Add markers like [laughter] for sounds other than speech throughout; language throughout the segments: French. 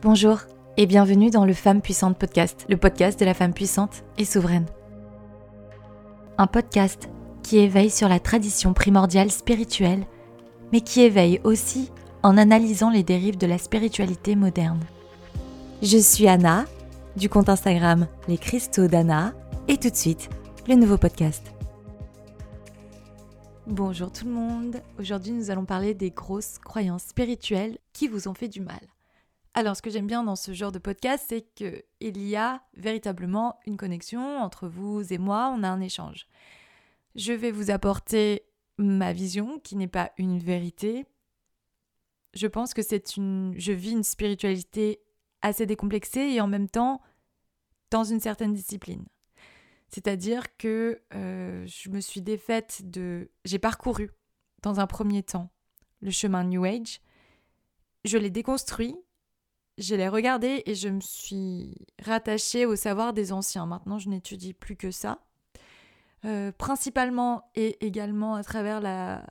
Bonjour et bienvenue dans le Femme Puissante podcast, le podcast de la femme puissante et souveraine. Un podcast qui éveille sur la tradition primordiale spirituelle, mais qui éveille aussi en analysant les dérives de la spiritualité moderne. Je suis Anna, du compte Instagram Les Cristaux d'Anna, et tout de suite, le nouveau podcast. Bonjour tout le monde, aujourd'hui nous allons parler des grosses croyances spirituelles qui vous ont fait du mal. Alors, ce que j'aime bien dans ce genre de podcast, c'est qu'il y a véritablement une connexion entre vous et moi, on a un échange. Je vais vous apporter ma vision, qui n'est pas une vérité. Je pense que c'est une. Je vis une spiritualité assez décomplexée et en même temps dans une certaine discipline. C'est-à-dire que euh, je me suis défaite de. J'ai parcouru, dans un premier temps, le chemin New Age. Je l'ai déconstruit je l'ai regardé et je me suis rattachée au savoir des anciens. Maintenant, je n'étudie plus que ça. Euh, principalement et également à travers la,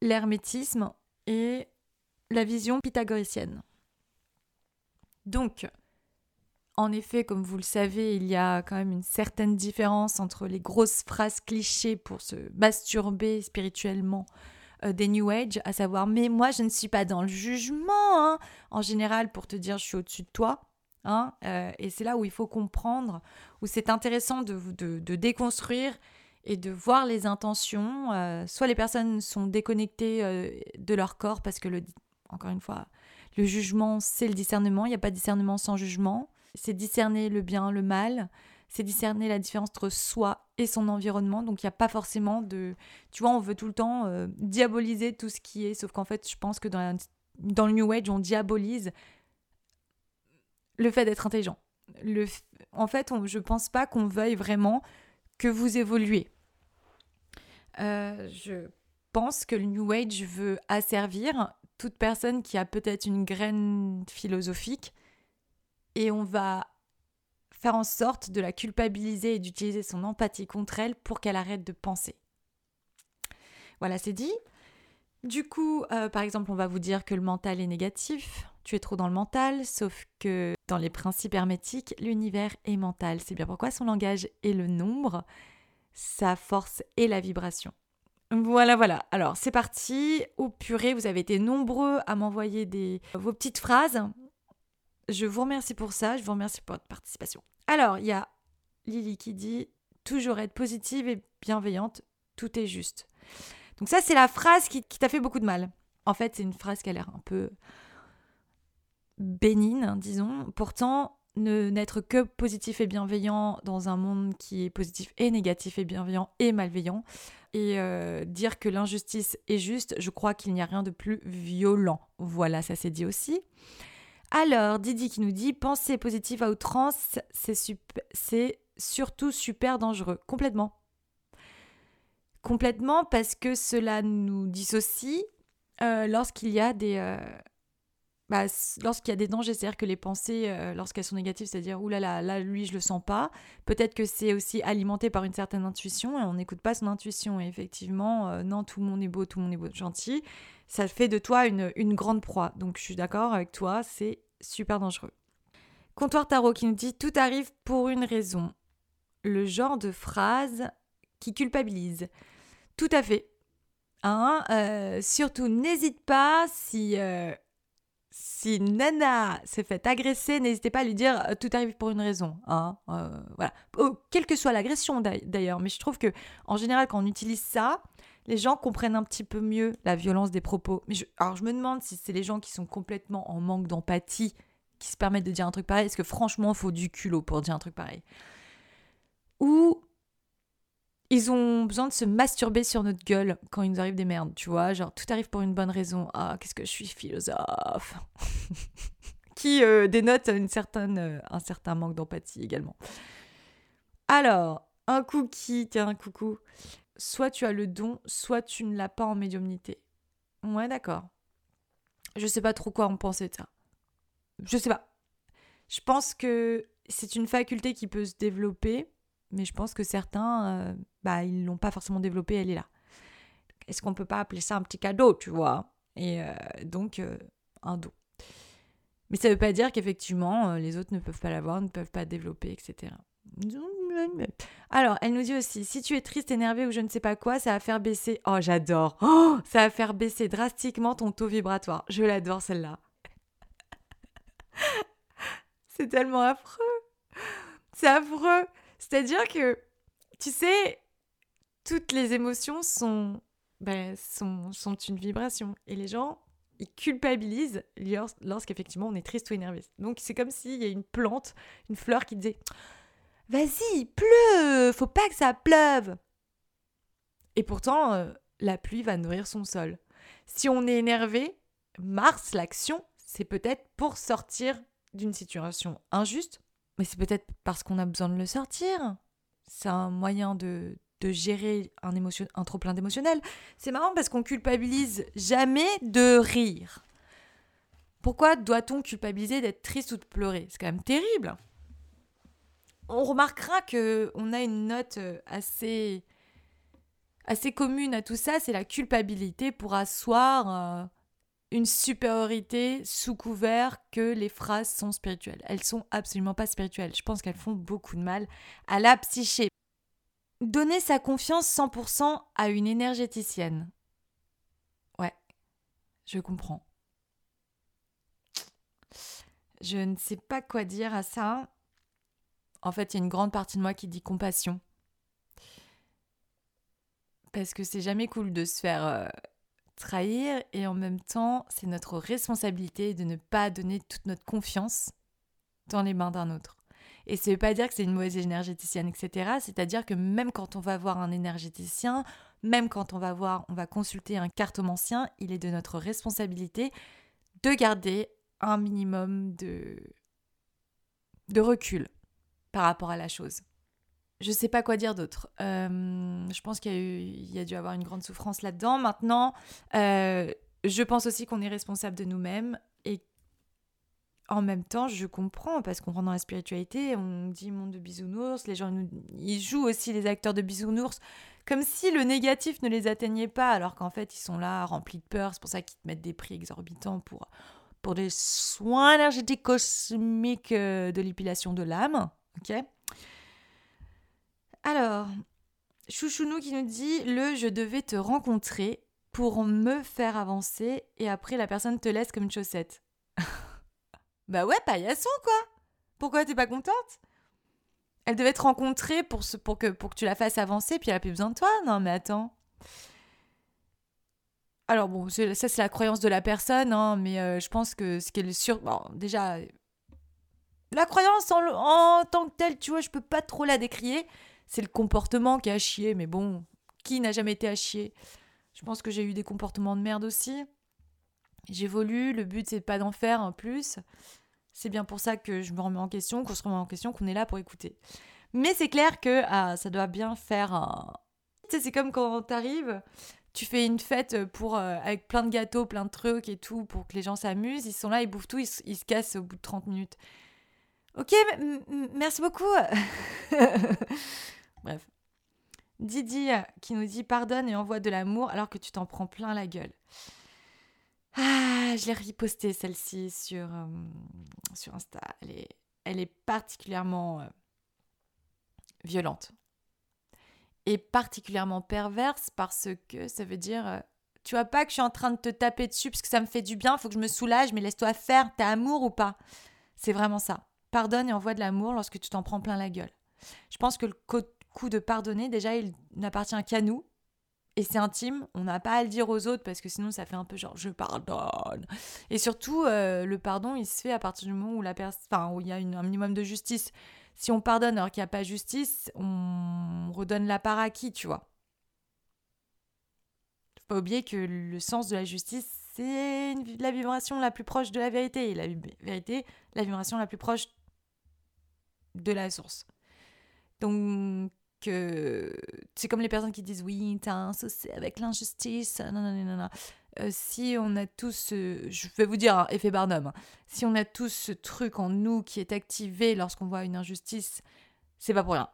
l'hermétisme et la vision pythagoricienne. Donc, en effet, comme vous le savez, il y a quand même une certaine différence entre les grosses phrases clichés pour se masturber spirituellement euh, des New Age, à savoir mais moi je ne suis pas dans le jugement, hein, en général pour te dire je suis au-dessus de toi. Hein, euh, et c'est là où il faut comprendre, où c'est intéressant de, de, déconstruire et de voir les intentions. Euh, soit les personnes sont déconnectées de leur corps parce que, le, encore une fois, le jugement, c'est le discernement. Il n'y a pas de discernement sans jugement. C'est discerner le bien, le mal c'est discerner la différence entre soi et son environnement. Donc il n'y a pas forcément de... Tu vois, on veut tout le temps euh, diaboliser tout ce qui est, sauf qu'en fait, je pense que dans, dans le New Age, on diabolise le fait d'être intelligent. Le, en fait, je ne pense pas qu'on veuille vraiment que vous évoluez. Euh, je pense que le New Age veut asservir toute personne qui a peut-être une graine philosophique et on va faire en sorte de la culpabiliser et d'utiliser son empathie contre elle pour qu'elle arrête de penser. Voilà, c'est dit. Du coup, euh, par exemple, on va vous dire que le mental est négatif, tu es trop dans le mental, sauf que dans les principes hermétiques, l'univers est mental. C'est bien pourquoi son langage est le nombre, sa force est la vibration. Voilà, voilà. Alors, c'est parti. Au purée, vous avez été nombreux à m'envoyer vos petites phrases. Je vous remercie pour ça, je vous remercie pour votre participation. Alors, il y a Lily qui dit toujours être positive et bienveillante, tout est juste. Donc ça, c'est la phrase qui, t'a fait beaucoup de mal. En fait, c'est une phrase qui a l'air un peu bénigne, hein, disons. Pourtant, ne n'être que positif et bienveillant dans un monde qui est positif et négatif et bienveillant et malveillant, et euh, dire que l'injustice est juste, je crois qu'il n'y a rien de plus violent. Voilà, ça s'est dit aussi. Alors, Didi qui nous dit penser positive à outrance, c'est surtout super dangereux. Complètement. Complètement parce que cela nous dissocie euh, lorsqu'il y a des. Euh, bah, des dangers, c'est-à-dire que les pensées, euh, lorsqu'elles sont négatives, c'est-à-dire oulala, là, là, lui, je le sens pas. Peut-être que c'est aussi alimenté par une certaine intuition et on n'écoute pas son intuition. Effectivement, non, tout le monde est beau, tout le monde est gentil ça fait de toi une, grande proie. Donc je suis d'accord avec toi, c'est super dangereux. Comptoir Tarot qui nous dit Tout arrive pour une raison. Le genre de phrase qui culpabilise. Tout à fait. Hein euh, surtout, n'hésite pas si, euh, si Nana s'est fait agresser, n'hésitez pas à lui dire euh, tout arrive pour une raison. Hein voilà. Oh, quelle que soit l'agression d'ailleurs, mais je trouve que en général, quand on utilise ça, les gens comprennent un petit peu mieux la violence des propos. Mais alors je me demande si c'est les gens qui sont complètement en manque d'empathie qui se permettent de dire un truc pareil, est-ce que franchement, il faut du culot pour dire un truc pareil? Ou ils ont besoin de se masturber sur notre gueule quand il nous arrive des merdes, tu vois, genre tout arrive pour une bonne raison. Ah, qu'est-ce que je suis philosophe [laughs] Qui euh, dénote euh, un certain manque d'empathie également. Alors, un cookie, tiens, un coucou soit tu as le don, soit tu ne l'as pas en médiumnité. Ouais, d'accord. Je sais pas trop quoi en penser de ça. Je sais pas. Je pense que c'est une faculté qui peut se développer, mais je pense que certains, euh, bah, ils l'ont pas forcément développée, elle est là. Est-ce qu'on peut pas appeler ça un petit cadeau, tu vois? Et euh, donc, euh, un don. Mais ça ne veut pas dire qu'effectivement, les autres ne peuvent pas l'avoir, ne peuvent pas développer, etc. Alors, elle nous dit aussi, si tu es triste, énervé ou je ne sais pas quoi, ça va faire baisser... Oh, j'adore oh, Ça va faire baisser drastiquement ton taux vibratoire. Je l'adore, celle-là. [laughs] C'est tellement affreux. C'est affreux. C'est-à-dire que, tu sais, toutes les émotions sont, ben, sont, une vibration. Et les gens, ils culpabilisent lorsqu'effectivement on est triste ou énervé. Donc c'est comme s'il y a une plante, une fleur qui disait Vas-y, pleut, faut pas que ça pleuve. Et pourtant, euh, la pluie va nourrir son sol. Si on est énervé, Mars, l'action, c'est peut-être pour sortir d'une situation injuste, mais c'est peut-être parce qu'on a besoin de le sortir. C'est un moyen de, gérer un trop plein d'émotionnel. C'est marrant parce qu'on culpabilise jamais de rire. Pourquoi doit-on culpabiliser d'être triste ou de pleurer? C'est quand même terrible. On remarquera que on a une note euh, assez assez commune à tout ça, c'est la culpabilité pour asseoir euh, une supériorité sous couvert que les phrases sont spirituelles. Elles sont absolument pas spirituelles. Je pense qu'elles font beaucoup de mal à la psyché. Donner sa confiance 100% à une énergéticienne. Ouais, je comprends. Je ne sais pas quoi dire à ça. En fait, il y a une grande partie de moi qui dit compassion. Parce que c'est jamais cool de se faire euh, trahir et en même temps, c'est notre responsabilité de ne pas donner toute notre confiance dans les mains d'un autre. Et ça ne veut pas dire que c'est une mauvaise énergéticienne, etc. C'est-à-dire que même quand on va voir un énergéticien, même quand on va voir, on va consulter un cartomancien, il est de notre responsabilité de garder un minimum de, de recul par rapport à la chose. Je sais pas quoi dire d'autre. Euh, je pense qu'il y, a y dû avoir une grande souffrance là-dedans. Maintenant, euh, je pense aussi qu'on est responsable de nous-mêmes et en même temps, je comprends parce qu'on rentre dans la spiritualité, on dit monde de bisounours, les gens ils jouent aussi les acteurs de bisounours comme si le négatif ne les atteignait pas alors qu'en fait, ils sont là remplis de peur, c'est pour ça qu'ils te mettent des prix exorbitants pour pour des soins énergétiques cosmiques euh, de l'épilation de l'âme, OK? Alors, Chouchounou qui nous dit le je devais te rencontrer pour me faire avancer et après la personne te laisse comme une chaussette. [laughs] Bah ouais, paillasson quoi Pourquoi t'es pas contente? Elle devait te rencontrer pour, pour, que, pour que tu la fasses avancer, puis elle a plus besoin de toi Non mais attends. Alors bon, ça c'est la croyance de la personne, hein, mais euh, je pense que ce qu'elle est sûr... Bon, déjà, la croyance en, en, tant que telle, tu vois, je peux pas trop la décrier. C'est le comportement qui est à chier, mais bon, qui n'a jamais été à chier? Je pense que j'ai eu des comportements de merde aussi. J'évolue, le but c'est pas d'en faire en plus. C'est bien pour ça que je me remets en question, qu'on se remet en question, qu'on est là pour écouter. Mais c'est clair que ah, ça doit bien faire c'est comme quand t'arrives, tu fais une fête pour, euh, avec plein de gâteaux, plein de trucs et tout, pour que les gens s'amusent. Ils sont là, ils bouffent tout, ils, ils se cassent au bout de 30 minutes. Ok, merci beaucoup. [laughs] Bref. Didi euh, qui nous dit pardonne et envoie de l'amour alors que tu t'en prends plein la gueule. Ah, je l'ai repostée celle-ci sur, euh, Insta. Elle est, elle est particulièrement euh, violente. Et particulièrement perverse parce que ça veut dire tu vois pas que je suis en train de te taper dessus parce que ça me fait du bien, faut que je me soulage, mais laisse-toi faire, t'as amour ou pas? C'est vraiment ça. Pardonne et envoie de l'amour lorsque tu t'en prends plein la gueule. Je pense que le de pardonner, déjà, il n'appartient qu'à nous et c'est intime, on n'a pas à le dire aux autres parce que sinon ça fait un peu genre je pardonne. Et surtout, euh, le pardon il se fait à partir du moment où, la enfin, où il y a un minimum de justice. Si on pardonne alors qu'il n'y a pas justice, on redonne la part à qui, tu vois? Faut pas oublier que le sens de la justice, c'est la vibration la plus proche de la vérité. Et la vérité, la vibration la plus proche de la source. Donc, que c'est comme les personnes qui disent oui, t'as un souci avec l'injustice, non, non, non, non. Euh, si on a tous, je vais vous dire, effet Barnum, hein. si on a tous ce truc en nous qui est activé lorsqu'on voit une injustice, c'est pas pour rien.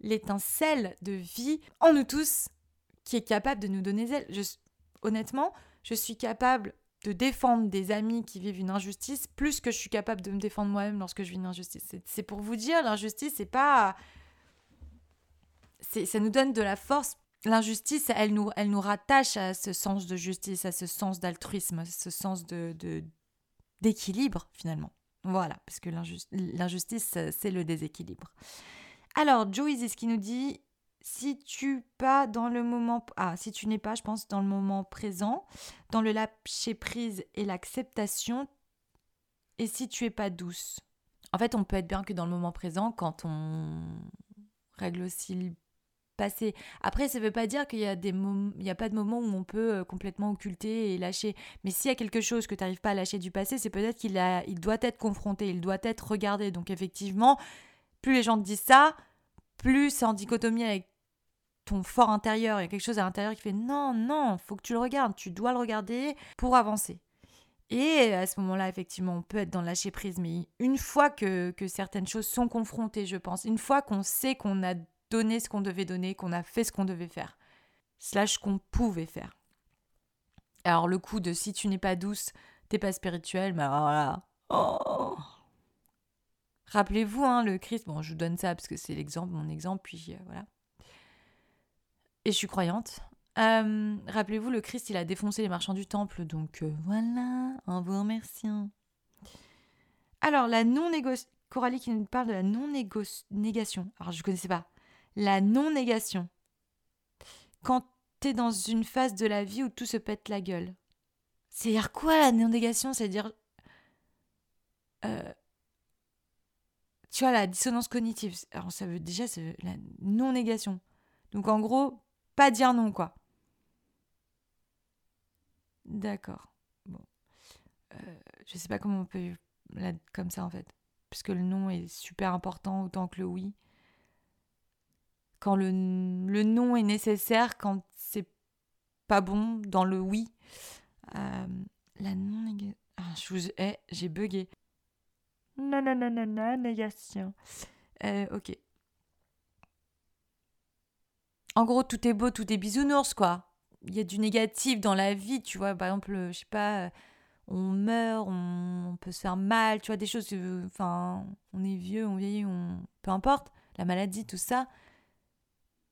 L'étincelle de vie en nous tous qui est capable de nous donner. Je, honnêtement, je suis capable de défendre des amis qui vivent une injustice plus que je suis capable de me défendre moi-même lorsque je vis une injustice. C'est pour vous dire, l'injustice, c'est pas. Ça nous donne de la force. L'injustice, elle nous, elle nous rattache à ce sens de justice, à ce sens d'altruisme, à ce sens de d'équilibre, finalement. Voilà, parce que l'injustice, c'est le déséquilibre. Alors, Joe ce qui nous dit si tu pas dans le moment ah si tu n'es pas je pense dans le moment présent dans le lâcher prise et l'acceptation et si tu es pas douce? En fait on peut être bien que dans le moment présent quand on règle aussi passé. Après ça veut pas dire qu'il y a des il a pas de moment où on peut euh, complètement occulter et lâcher. Mais s'il y a quelque chose que tu n'arrives pas à lâcher du passé c'est peut-être qu'il a il doit être confronté il doit être regardé. Donc effectivement plus les gens te disent ça plus c'est en dichotomie avec ton fort intérieur, il y a quelque chose à l'intérieur qui fait non, non, faut que tu le regardes, tu dois le regarder pour avancer. Et à ce moment-là, effectivement, on peut être dans le lâcher prise, mais une fois que, que certaines choses sont confrontées, je pense, une fois qu'on sait qu'on a donné ce qu'on devait donner, qu'on a fait ce qu'on devait faire, slash qu'on pouvait faire. Alors le coup de si tu n'es pas douce, t'es pas spirituel, mais voilà. Oh. Rappelez-vous, hein, le Christ, bon, je vous donne ça parce que c'est l'exemple, mon exemple, puis euh, voilà et je suis croyante. Rappelez-vous, le Christ, il a défoncé les marchands du temple, donc euh, voilà, en vous remerciant. Alors, la non-négociation. Coralie qui nous parle de la non-négation. Alors, je ne connaissais pas. La non-négation. Quand tu es dans une phase de la vie où tout se pète la gueule. C'est-à-dire quoi la non-négation? C'est-à-dire. Euh, tu vois, la dissonance cognitive. Alors, ça veut déjà, c'est la non-négation. Donc, en gros, pas dire non, quoi. D'accord. Bon. Euh, je sais pas comment on peut comme ça en fait. Puisque le non est super important autant que le oui. Quand le, le non est nécessaire, quand c'est pas bon dans le oui. Euh, la non ah, je vous eh, j'ai bugué. Non, non, non, non, non, négation. Euh, ok. En gros, tout est beau, tout est bisounours, quoi. Il y a du négatif dans la vie, tu vois. Par exemple, je sais pas, on meurt, on, peut se faire mal, tu vois, des choses. Enfin, on est vieux, on vieillit, on. Peu importe, la maladie, tout ça.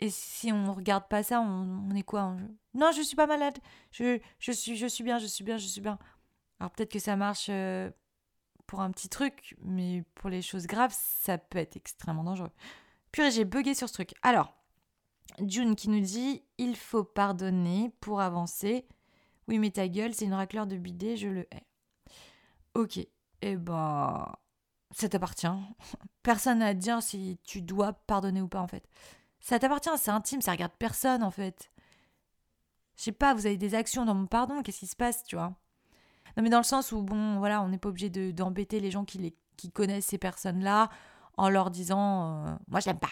Et si on regarde pas ça, on, est quoi Non, je suis pas malade. Je, je, suis, je suis bien, je suis bien, je suis bien. Alors peut-être que ça marche euh, pour un petit truc, mais pour les choses graves, ça peut être extrêmement dangereux. Purée, j'ai bugué sur ce truc. Alors, June qui nous dit Il faut pardonner pour avancer. Oui, mais ta gueule, c'est une racleur de bidet, je le hais. Ok, eh ben, ça t'appartient. [laughs] Personne n'a à dire si tu dois pardonner ou pas, en fait. Ça t'appartient, c'est intime, ça regarde personne, en fait. Je sais pas, vous avez des actions dans mon pardon, qu'est-ce qui se passe, tu vois? Non, mais dans le sens où, bon, voilà, on n'est pas obligé d'embêter les gens qui, les, qui connaissent ces personnes-là en leur disant euh, Moi, je l'aime pas.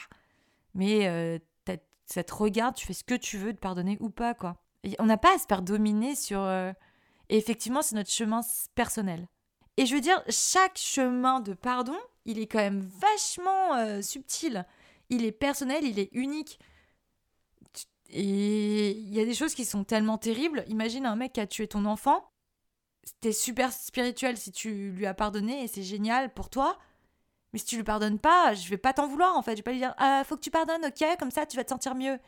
Mais euh, ça te regarde, tu fais ce que tu veux de pardonner ou pas, quoi. on n'a pas à se faire dominer sur. Euh, et effectivement, c'est notre chemin personnel. Et je veux dire, chaque chemin de pardon, il est quand même vachement euh, subtil. Il est personnel, il est unique. Et il y a des choses qui sont tellement terribles. Imagine un mec qui a tué ton enfant. T'es super spirituel si tu lui as pardonné et c'est génial pour toi. Mais si tu lui pardonnes pas, je vais pas t'en vouloir en fait. Je vais pas lui dire ah, faut que tu pardonnes, ok, comme ça tu vas te sentir mieux.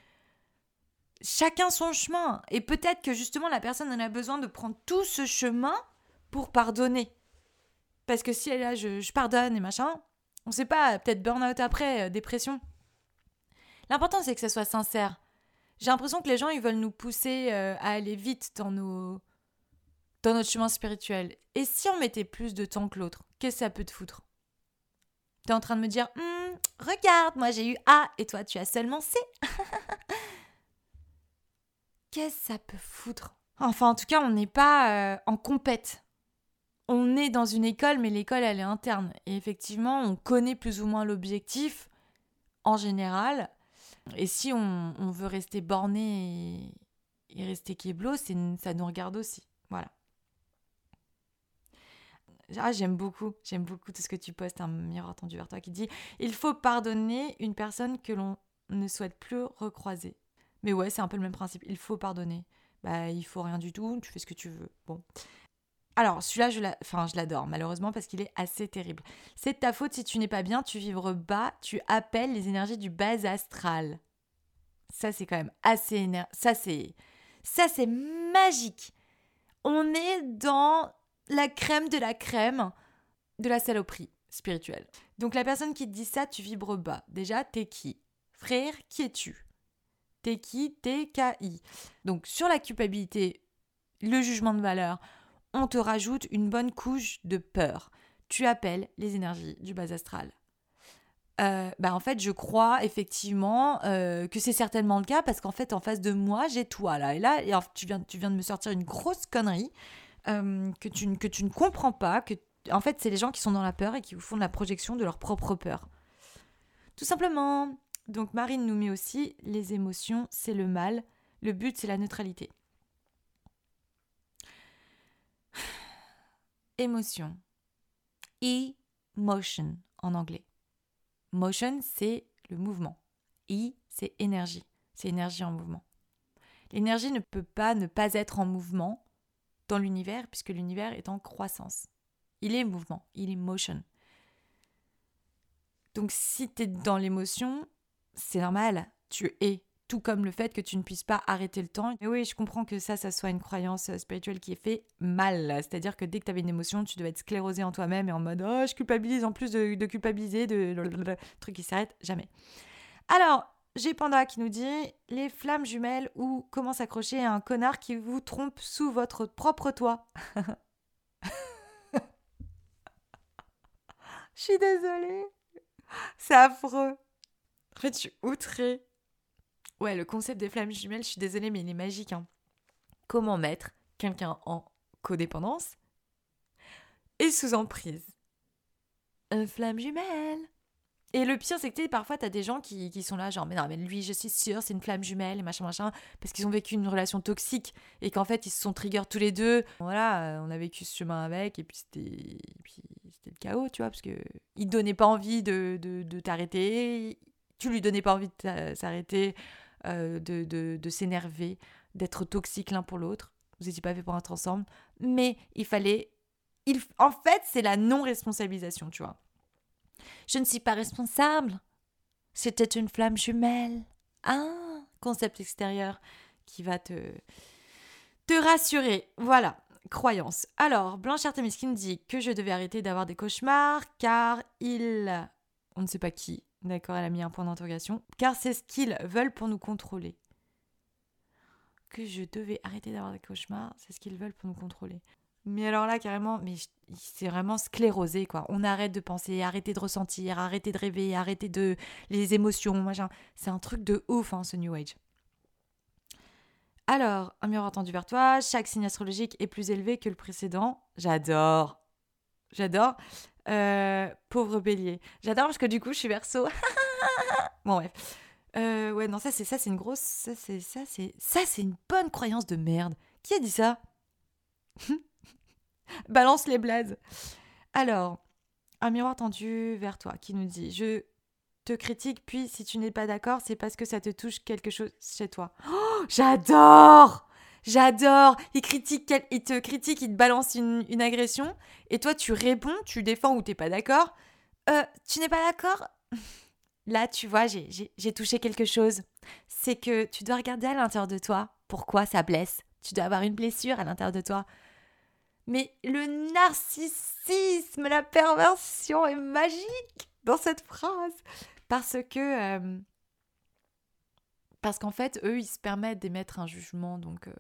Chacun son chemin. Et peut-être que justement la personne en a besoin de prendre tout ce chemin pour pardonner. Parce que si elle est là, je, pardonne et machin, on sait pas, peut-être burn-out après, euh, dépression. L'important c'est que ça soit sincère. J'ai l'impression que les gens ils veulent nous pousser euh, à aller vite dans nos dans notre chemin spirituel. Et si on mettait plus de temps que l'autre, qu'est-ce que ça peut te foutre? T'es en train de me dire hum, Regarde, moi j'ai eu A et toi tu as seulement C. [laughs] Qu'est-ce que ça peut foutre? Enfin, en tout cas, on n'est pas euh, en compète. On est dans une école, mais l'école, elle est interne. Et effectivement, on connaît plus ou moins l'objectif en général. Et si on, veut rester borné et, et rester kéblo, ça nous regarde aussi. Voilà. Ah, j'aime beaucoup, j'aime beaucoup tout ce que tu postes, un miroir tendu vers toi qui dit Il faut pardonner une personne que l'on ne souhaite plus recroiser. Mais ouais, c'est un peu le même principe. Il faut pardonner. Bah, il faut rien du tout, tu fais ce que tu veux. Bon. Alors, celui-là, je, je l'adore, malheureusement, parce qu'il est assez terrible. C'est ta faute si tu n'es pas bien, tu vibres bas, tu appelles les énergies du bas astral. Ça, c'est quand même assez éner... Ça, c'est... Ça, c'est magique. On est dans la crème de la crème de la saloperie spirituelle. Donc, la personne qui te dit ça, tu vibres bas. Déjà, t'es qui? Frère, qui es-tu? T'es qui? T'es KI. Donc, sur la culpabilité, le jugement de valeur, on te rajoute une bonne couche de peur. Tu appelles les énergies du bas astral. Euh, bah en fait, je crois effectivement euh, que c'est certainement le cas parce qu'en fait, en face de moi, j'ai toi là. Et là, et tu, viens, tu viens de me sortir une grosse connerie euh, que, tu, que tu ne comprends pas. Que, en fait, c'est les gens qui sont dans la peur et qui vous font de la projection de leur propre peur. Tout simplement. Donc, Marine nous met aussi les émotions, c'est le mal. Le but, c'est la neutralité. Émotion. Emotion en anglais. Motion, c'est le mouvement. E, c'est énergie. C'est énergie en mouvement. L'énergie ne peut pas ne pas être en mouvement dans l'univers puisque l'univers est en croissance. Il est mouvement, il est motion. Donc si tu es dans l'émotion, c'est normal, tu es tout comme le fait que tu ne puisses pas arrêter le temps. Et oui, je comprends que ça, ça soit une croyance euh, spirituelle qui est fait mal. C'est-à-dire que dès que tu avais une émotion, tu devais être sclérosé en toi-même et en mode oh, je culpabilise en plus de, culpabiliser, de truc qui s'arrête jamais. Alors, j'ai Panda qui nous dit les flammes jumelles ou comment s'accrocher à un connard qui vous trompe sous votre propre toit. [laughs] Je suis désolée. C'est affreux. En fait, je suis outrée. Ouais, le concept des flammes jumelles, je suis désolée, mais il est magique. Hein. Comment mettre quelqu'un en codépendance et sous emprise? Une flamme jumelle et le pire, c'est que parfois, tu as des gens qui, qui, sont là, genre, mais non, mais lui, je suis sûre, c'est une flamme jumelle, et machin, machin, parce qu'ils ont vécu une relation toxique, et qu'en fait, ils se sont triggers tous les deux. Voilà, euh, on a vécu ce chemin avec, et puis c'était le chaos, tu vois, parce que il donnait pas envie de, de, de t'arrêter, tu lui donnais pas envie de s'arrêter, euh, de, de, s'énerver, d'être toxique l'un pour l'autre. Vous n'étiez pas fait pour être ensemble. Mais il fallait. Il, en fait, c'est la non-responsabilisation, tu vois. Je ne suis pas responsable. C'était une flamme jumelle. Un concept extérieur qui va te, te rassurer. Voilà, croyance. Alors, Blanche Artemiskin dit que je devais arrêter d'avoir des cauchemars car il. On ne sait pas qui, D'accord, elle a mis un point d'interrogation. Car c'est ce qu'ils veulent pour nous contrôler. Que je devais arrêter d'avoir des cauchemars, c'est ce qu'ils veulent pour nous contrôler. Mais alors là, carrément, mais c'est vraiment sclérosé, quoi. On arrête de penser, arrêter de ressentir, arrêter de rêver, arrêter de. les émotions, machin. C'est un truc de ouf, hein, ce New Age. Alors, un miroir tendu vers toi, chaque signe astrologique est plus élevé que le précédent. J'adore. J'adore. Euh, pauvre bélier. J'adore parce que du coup, je suis verso. [laughs] bon, bref. Euh, ouais, non, ça, c'est ça, c'est une grosse. Ça, c'est ça, c'est ça, c'est une bonne croyance de merde. Qui a dit ça? [laughs] Balance les blazes. Alors, un miroir tendu vers toi qui nous dit Je te critique, puis si tu n'es pas d'accord, c'est parce que ça te touche quelque chose chez toi. Oh, [gasps] j'adore J'adore. Il critique, il te critique, il te balance une, agression, et toi tu réponds, tu défends ou t'es pas d'accord. Euh, tu n'es pas d'accord? [laughs] Là, tu vois, j'ai touché quelque chose. C'est que tu dois regarder à l'intérieur de toi pourquoi ça blesse. Tu dois avoir une blessure à l'intérieur de toi. Mais le narcissisme, la perversion est magique dans cette phrase. Parce que euh, parce qu'en fait, eux, ils se permettent d'émettre un jugement, donc, euh,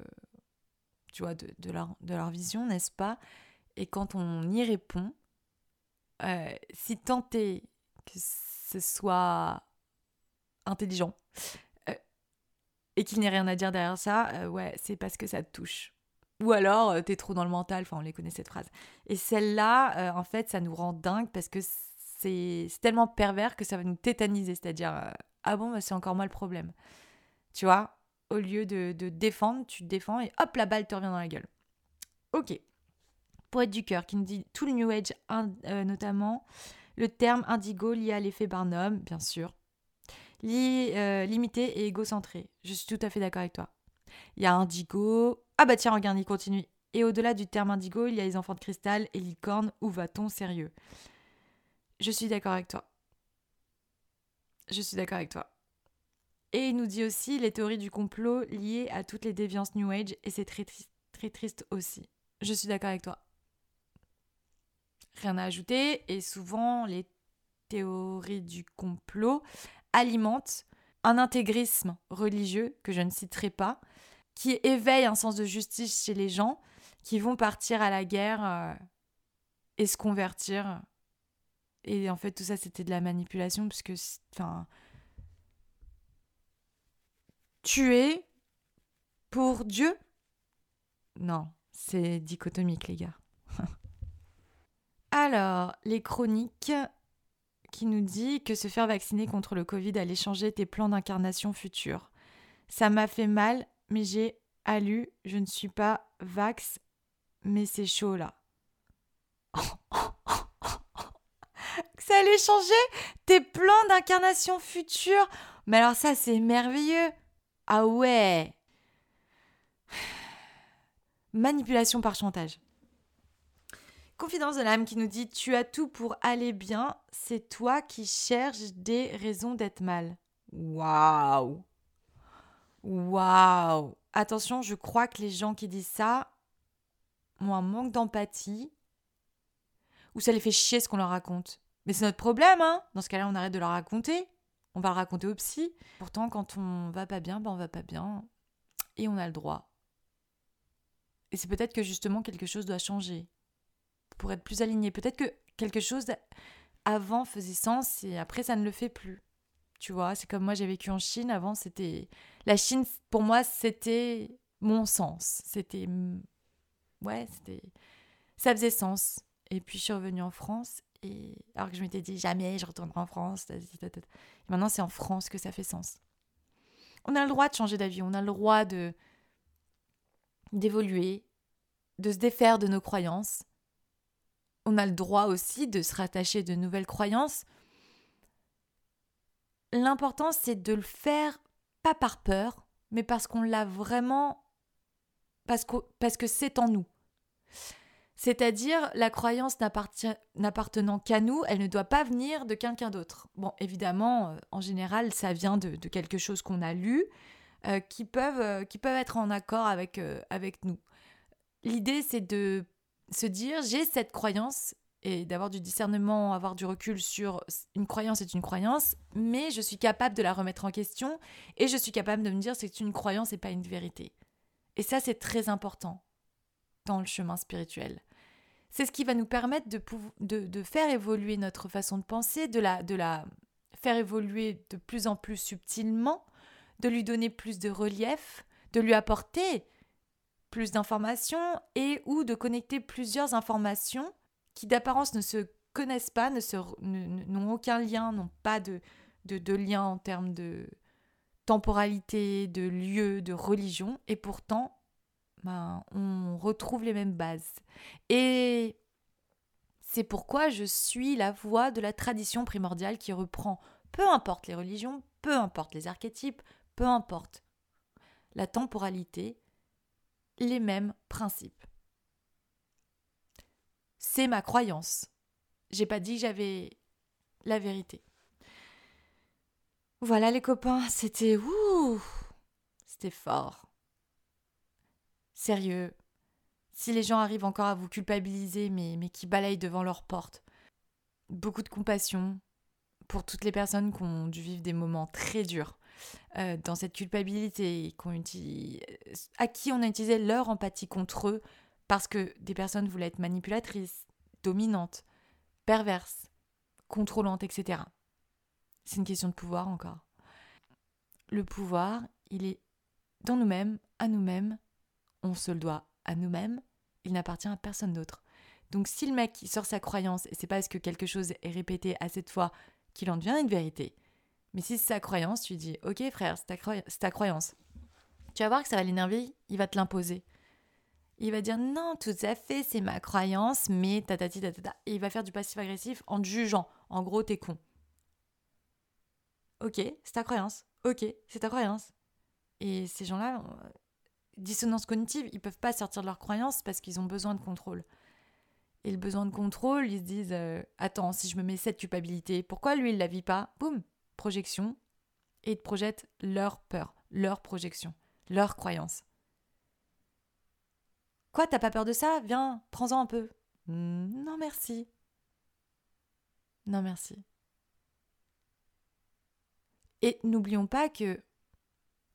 tu vois, de, leur, de leur vision, n'est-ce pas? Et quand on y répond, euh, si tant est que ce soit intelligent euh, et qu'il n'y ait rien à dire derrière ça, ouais, c'est parce que ça te touche. Ou alors, t'es trop dans le mental, enfin, on les connaît cette phrase. Et celle-là, en fait, ça nous rend dingue parce que c'est tellement pervers que ça va nous tétaniser, c'est-à-dire, ah bon, bah, c'est encore moi le problème. Tu vois, au lieu de, défendre, tu te défends et hop, la balle te revient dans la gueule. Ok. Poète du cœur qui nous dit tout le New Age, euh, notamment le terme indigo lié à l'effet Barnum, bien sûr. Euh, limité et égocentré. Je suis tout à fait d'accord avec toi. Il y a indigo. Ah bah tiens, regarde, il continue. Et au-delà du terme indigo, il y a les enfants de cristal et licorne. Où va-t-on sérieux? Je suis d'accord avec toi. Je suis d'accord avec toi. Et il nous dit aussi les théories du complot liées à toutes les déviances New Age, et c'est très, très triste aussi. Je suis d'accord avec toi. Rien à ajouter, et souvent les théories du complot alimentent un intégrisme religieux que je ne citerai pas, qui éveille un sens de justice chez les gens qui vont partir à la guerre euh, et se convertir. Et en fait, tout ça, c'était de la manipulation, puisque, enfin, tuer pour Dieu? Non, c'est dichotomique, les gars. [laughs] Alors, les chroniques qui nous dit que se faire vacciner contre le Covid allait changer tes plans d'incarnation futurs. Ça m'a fait mal, mais j'ai allu, je ne suis pas vax, mais c'est chaud là. [laughs] ça allait changer tes plans d'incarnation futurs. Mais alors ça, c'est merveilleux. Ah ouais. Manipulation par chantage. Confidence de l'âme qui nous dit Tu as tout pour aller bien, c'est toi qui cherches des raisons d'être mal. Waouh Waouh Attention, je crois que les gens qui disent ça ont un manque d'empathie ou ça les fait chier ce qu'on leur raconte. Mais c'est notre problème, hein Dans ce cas-là, on arrête de leur raconter. On va raconter au psy. Pourtant, quand on va pas bien, ben on va pas bien. Et on a le droit. Et c'est peut-être que justement quelque chose doit changer pour être plus aligné. Peut-être que quelque chose avant faisait sens et après ça ne le fait plus. Tu vois, c'est comme moi j'ai vécu en Chine. Avant, c'était. La Chine, pour moi, c'était mon sens. C'était. Ouais, c'était. Ça faisait sens. Et puis je suis revenue en France. Alors que je m'étais dit jamais je retournerai en France. Et maintenant, c'est en France que ça fait sens. On a le droit de changer d'avis. On a le droit de d'évoluer, de se défaire de nos croyances on a le droit aussi de se rattacher de nouvelles croyances. L'important, c'est de le faire pas par peur, mais parce qu'on l'a vraiment, parce que parce que c'est en nous. C'est-à-dire, la croyance n'appartenant qu'à nous, elle ne doit pas venir de quelqu'un d'autre. Bon, évidemment, euh, en général, ça vient de, quelque chose qu'on a lu, euh, qui, peuvent, euh, qui peuvent être en accord avec, avec nous. L'idée, c'est de se dire j'ai cette croyance et d'avoir du discernement, avoir du recul sur une croyance est une croyance, mais je suis capable de la remettre en question et je suis capable de me dire c'est une croyance et pas une vérité. Et ça, c'est très important dans le chemin spirituel. C'est ce qui va nous permettre de, de, faire évoluer notre façon de penser, de la, de la faire évoluer de plus en plus subtilement, de lui donner plus de relief, de lui apporter plus d'informations et ou de connecter plusieurs informations qui d'apparence ne se connaissent pas, n'ont aucun lien, n'ont pas de, de, lien en termes de temporalité, de lieu, de religion, et pourtant, ben, on retrouve les mêmes bases. Et c'est pourquoi je suis la voie de la tradition primordiale qui reprend, peu importe les religions, peu importe les archétypes, peu importe la temporalité, les mêmes principes. C'est ma croyance. J'ai pas dit que j'avais la vérité. Voilà les copains, c'était ouh, c'était fort. Sérieux, si les gens arrivent encore à vous culpabiliser, mais, qui balayent devant leur porte, beaucoup de compassion pour toutes les personnes qui ont dû vivre des moments très durs euh, dans cette culpabilité, à qui on a utilisé leur empathie contre eux parce que des personnes voulaient être manipulatrices, dominantes, perverses, contrôlantes, etc. C'est une question de pouvoir encore. Le pouvoir, il est dans nous-mêmes, à nous-mêmes, on se le doit à nous-mêmes, il n'appartient à personne d'autre. Donc si le mec sort sa croyance, et c'est parce que quelque chose est répété à cette fois qu'il en devient une vérité, mais si c'est sa croyance, tu dis Ok, frère, c'est ta, croyance. Tu vas voir que ça va l'énerver, il va te l'imposer. Il va dire Non, tout à fait, c'est ma croyance, mais tatati tatata. Et il va faire du passif-agressif en te jugeant. En gros, t'es con. Ok, c'est ta croyance. Ok, c'est ta croyance. Et ces gens-là, dissonance cognitive, ils peuvent pas sortir de leurs croyances parce qu'ils ont besoin de contrôle. Et le besoin de contrôle, ils se disent euh, Attends, si je me mets cette culpabilité, pourquoi lui, il la vit pas? Boum Projection. Et ils te projettent leur peur, leur projection, leur croyance. Quoi, t'as pas peur de ça? Viens, prends-en un peu. Hmm, non, merci. Non, merci. Et n'oublions pas que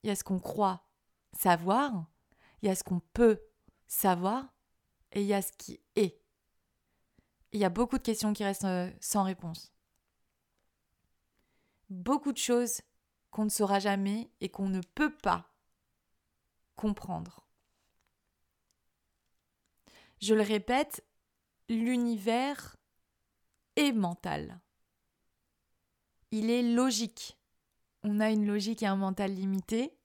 il y a ce qu'on croit savoir, il y a ce qu'on peut savoir, et il y a ce qui est. Il y a beaucoup de questions qui restent euh, sans réponse. Beaucoup de choses qu'on ne saura jamais et qu'on ne peut pas comprendre. Je le répète, l'univers est mental. Il est logique. On a une logique et un mental limité.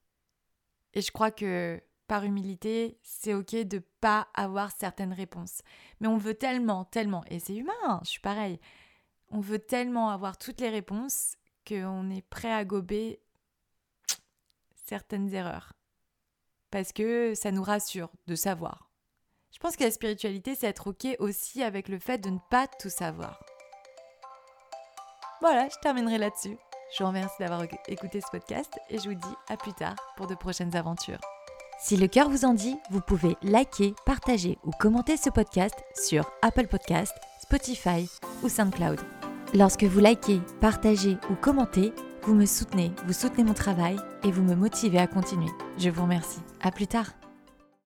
Et je crois que par humilité, c'est ok de pas avoir certaines réponses. Mais on veut tellement, tellement, et c'est humain, hein, je suis pareil, on veut tellement avoir toutes les réponses qu'on est prêt à gober certaines erreurs. Parce que ça nous rassure de savoir. Je pense que la spiritualité, c'est être ok aussi avec le fait de ne pas tout savoir. Voilà, je terminerai là-dessus. Je vous remercie d'avoir écouté ce podcast et je vous dis à plus tard pour de prochaines aventures. Si le cœur vous en dit, vous pouvez liker, partager ou commenter ce podcast sur Apple Podcast, Spotify ou SoundCloud. Lorsque vous likez, partagez ou commentez, vous me soutenez, vous soutenez mon travail et vous me motivez à continuer. Je vous remercie. À plus tard.